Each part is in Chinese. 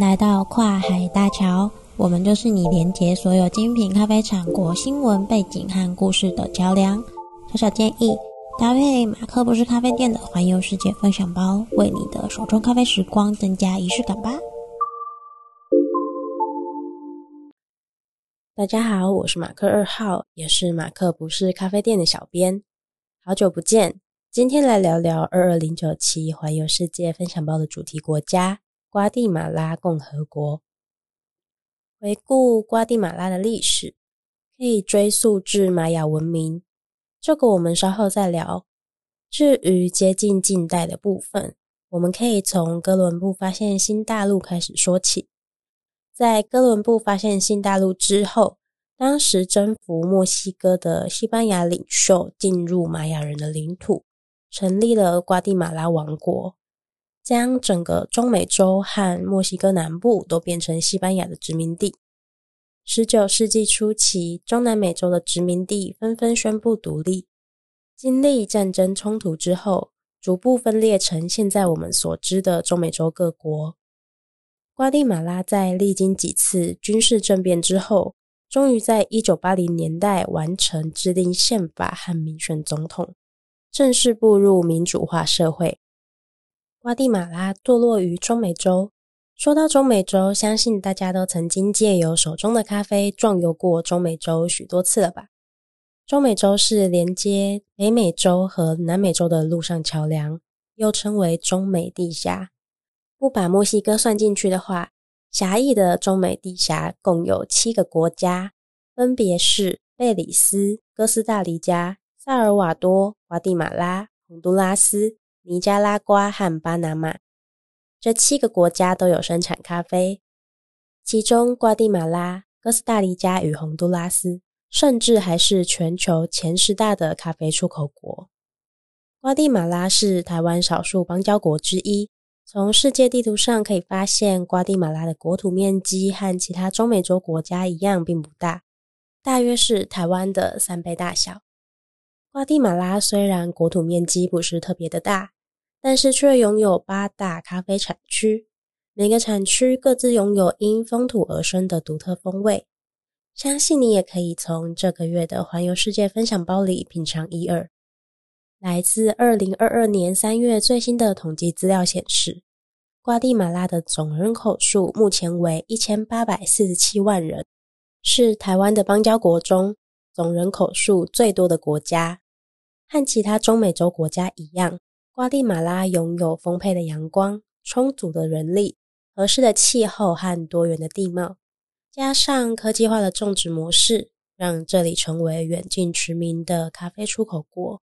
来到跨海大桥，我们就是你连接所有精品咖啡产国新闻背景和故事的桥梁。小小建议，搭配马克不是咖啡店的环游世界分享包，为你的手冲咖啡时光增加仪式感吧。大家好，我是马克二号，也是马克不是咖啡店的小编。好久不见，今天来聊聊二二零九七环游世界分享包的主题国家。瓜地马拉共和国。回顾瓜地马拉的历史，可以追溯至玛雅文明，这个我们稍后再聊。至于接近近代的部分，我们可以从哥伦布发现新大陆开始说起。在哥伦布发现新大陆之后，当时征服墨西哥的西班牙领袖进入玛雅人的领土，成立了瓜地马拉王国。将整个中美洲和墨西哥南部都变成西班牙的殖民地。十九世纪初期，中南美洲的殖民地纷纷宣布独立。经历战争冲突之后，逐步分裂成现在我们所知的中美洲各国。瓜地马拉在历经几次军事政变之后，终于在一九八零年代完成制定宪法和民选总统，正式步入民主化社会。瓜地马拉坐落于中美洲。说到中美洲，相信大家都曾经借由手中的咖啡壮游过中美洲许多次了吧？中美洲是连接北美洲和南美洲的陆上桥梁，又称为中美地峡。不把墨西哥算进去的话，狭义的中美地峡共有七个国家，分别是贝里斯、哥斯大黎加、萨尔瓦多、瓜地马拉、洪都拉斯。尼加拉瓜和巴拿马这七个国家都有生产咖啡，其中瓜地马拉、哥斯大黎加与洪都拉斯甚至还是全球前十大的咖啡出口国。瓜地马拉是台湾少数邦交国之一。从世界地图上可以发现，瓜地马拉的国土面积和其他中美洲国家一样，并不大，大约是台湾的三倍大小。瓜地马拉虽然国土面积不是特别的大，但是却拥有八大咖啡产区，每个产区各自拥有因风土而生的独特风味。相信你也可以从这个月的环游世界分享包里品尝一二。来自二零二二年三月最新的统计资料显示，瓜地马拉的总人口数目前为一千八百四十七万人，是台湾的邦交国中总人口数最多的国家。和其他中美洲国家一样，瓜地马拉拥有丰沛的阳光、充足的人力、合适的气候和多元的地貌，加上科技化的种植模式，让这里成为远近驰名的咖啡出口国。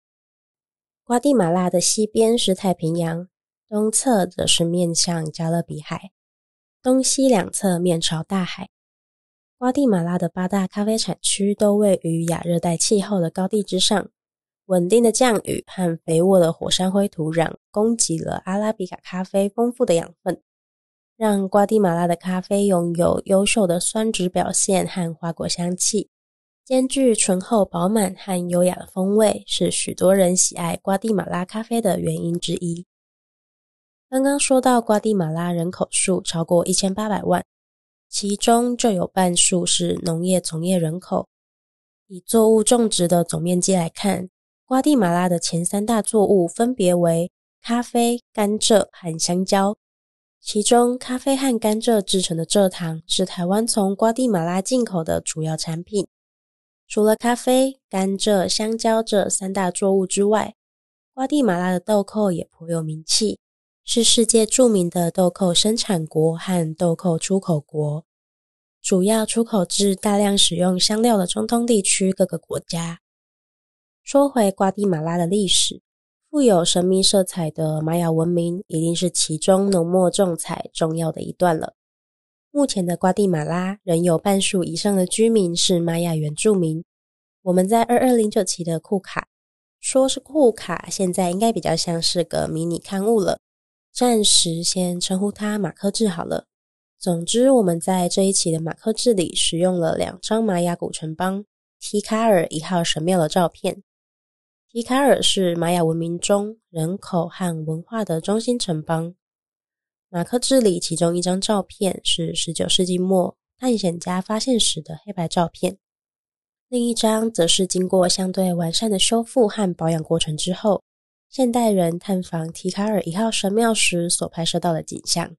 瓜地马拉的西边是太平洋，东侧则是面向加勒比海，东西两侧面朝大海。瓜地马拉的八大咖啡产区都位于亚热带气候的高地之上。稳定的降雨和肥沃的火山灰土壤，供给了阿拉比卡咖啡丰富的养分，让瓜地马拉的咖啡拥有优秀的酸质表现和花果香气，兼具醇厚饱满和优雅的风味，是许多人喜爱瓜地马拉咖啡的原因之一。刚刚说到瓜地马拉人口数超过一千八百万，其中就有半数是农业从业人口。以作物种植的总面积来看，瓜地马拉的前三大作物分别为咖啡、甘蔗和香蕉，其中咖啡和甘蔗制成的蔗糖是台湾从瓜地马拉进口的主要产品。除了咖啡、甘蔗、香蕉这三大作物之外，瓜地马拉的豆蔻也颇有名气，是世界著名的豆蔻生产国和豆蔻出口国，主要出口至大量使用香料的中东地区各个国家。说回瓜地马拉的历史，富有神秘色彩的玛雅文明一定是其中浓墨重彩重要的一段了。目前的瓜地马拉仍有半数以上的居民是玛雅原住民。我们在二二零九期的库卡，说是库卡，现在应该比较像是个迷你刊物了，暂时先称呼它马克志好了。总之，我们在这一期的马克志里使用了两张玛雅古城邦提卡尔一号神庙的照片。提卡尔是玛雅文明中人口和文化的中心城邦。马克志里其中一张照片是十九世纪末探险家发现时的黑白照片，另一张则是经过相对完善的修复和保养过程之后，现代人探访提卡尔一号神庙时所拍摄到的景象。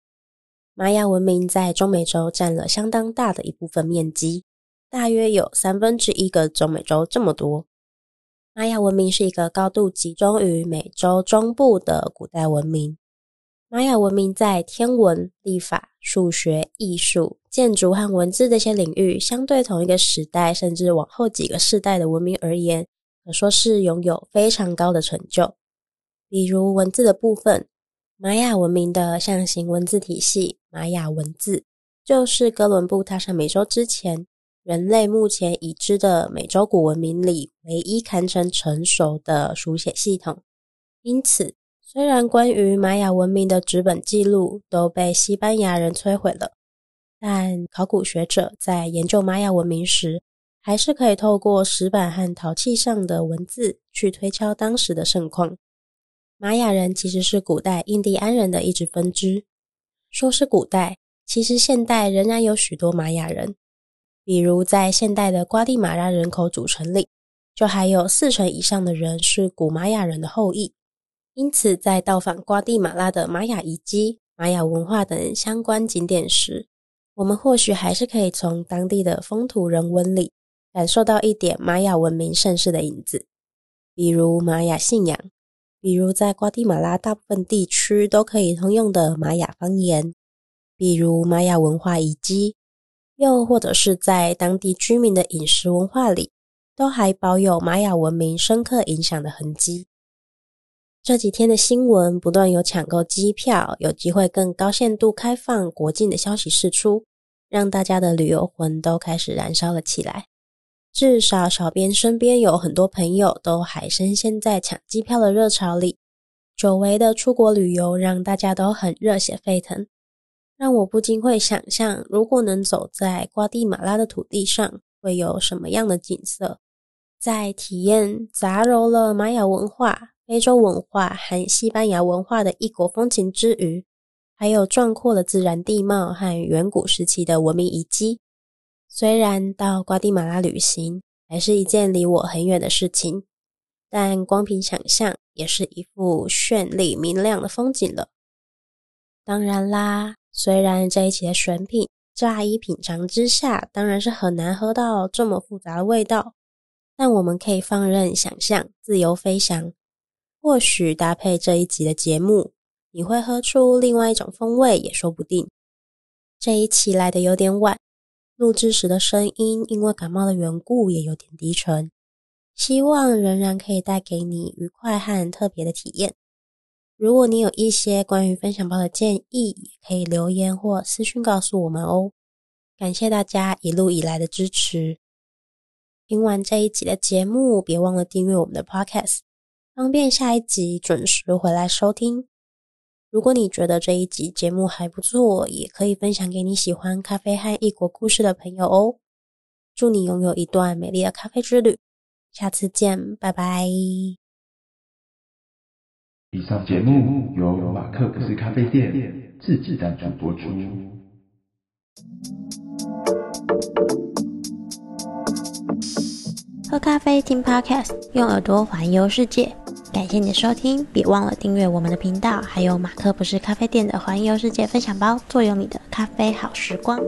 玛雅文明在中美洲占了相当大的一部分面积，大约有三分之一个中美洲这么多。玛雅文明是一个高度集中于美洲中部的古代文明。玛雅文明在天文、历法、数学、艺术、建筑和文字这些领域，相对同一个时代，甚至往后几个世代的文明而言，可说是拥有非常高的成就。比如文字的部分，玛雅文明的象形文字体系——玛雅文字，就是哥伦布踏上美洲之前，人类目前已知的美洲古文明里唯一堪称成熟的书写系统。因此，虽然关于玛雅文明的纸本记录都被西班牙人摧毁了，但考古学者在研究玛雅文明时，还是可以透过石板和陶器上的文字去推敲当时的盛况。玛雅人其实是古代印第安人的一支分支。说是古代，其实现代仍然有许多玛雅人，比如在现代的瓜地马拉人口组成里，就还有四成以上的人是古玛雅人的后裔。因此，在到访瓜地马拉的玛雅遗迹、玛雅文化等相关景点时，我们或许还是可以从当地的风土人文里感受到一点玛雅文明盛世的影子，比如玛雅信仰，比如在瓜地马拉大部分地区都可以通用的玛雅方言，比如玛雅文化遗迹，又或者是在当地居民的饮食文化里，都还保有玛雅文明深刻影响的痕迹。这几天的新闻不断有抢购机票、有机会更高限度开放国境的消息释出，让大家的旅游魂都开始燃烧了起来。至少小编身边有很多朋友都还深陷在抢机票的热潮里，久违的出国旅游让大家都很热血沸腾，让我不禁会想象，如果能走在瓜地马拉的土地上，会有什么样的景色？在体验杂糅了玛雅文化。非洲文化和西班牙文化的异国风情之余，还有壮阔的自然地貌和远古时期的文明遗迹。虽然到瓜地马拉旅行还是一件离我很远的事情，但光凭想象也是一幅绚丽明亮的风景了。当然啦，虽然这一期的选品乍一品尝之下，当然是很难喝到这么复杂的味道，但我们可以放任想象，自由飞翔。或许搭配这一集的节目，你会喝出另外一种风味也说不定。这一期来的有点晚，录制时的声音因为感冒的缘故也有点低沉，希望仍然可以带给你愉快和特别的体验。如果你有一些关于分享包的建议，也可以留言或私讯告诉我们哦。感谢大家一路以来的支持。听完这一集的节目，别忘了订阅我们的 Podcast。方便下一集准时回来收听。如果你觉得这一集节目还不错，也可以分享给你喜欢咖啡和异国故事的朋友哦。祝你拥有一段美丽的咖啡之旅。下次见，拜拜。以上节目由马克不是咖啡店自己赞助播出。喝咖啡，听 Podcast，用耳朵环游世界。感谢你的收听，别忘了订阅我们的频道，还有马克不是咖啡店的环游世界分享包，坐拥你的咖啡好时光。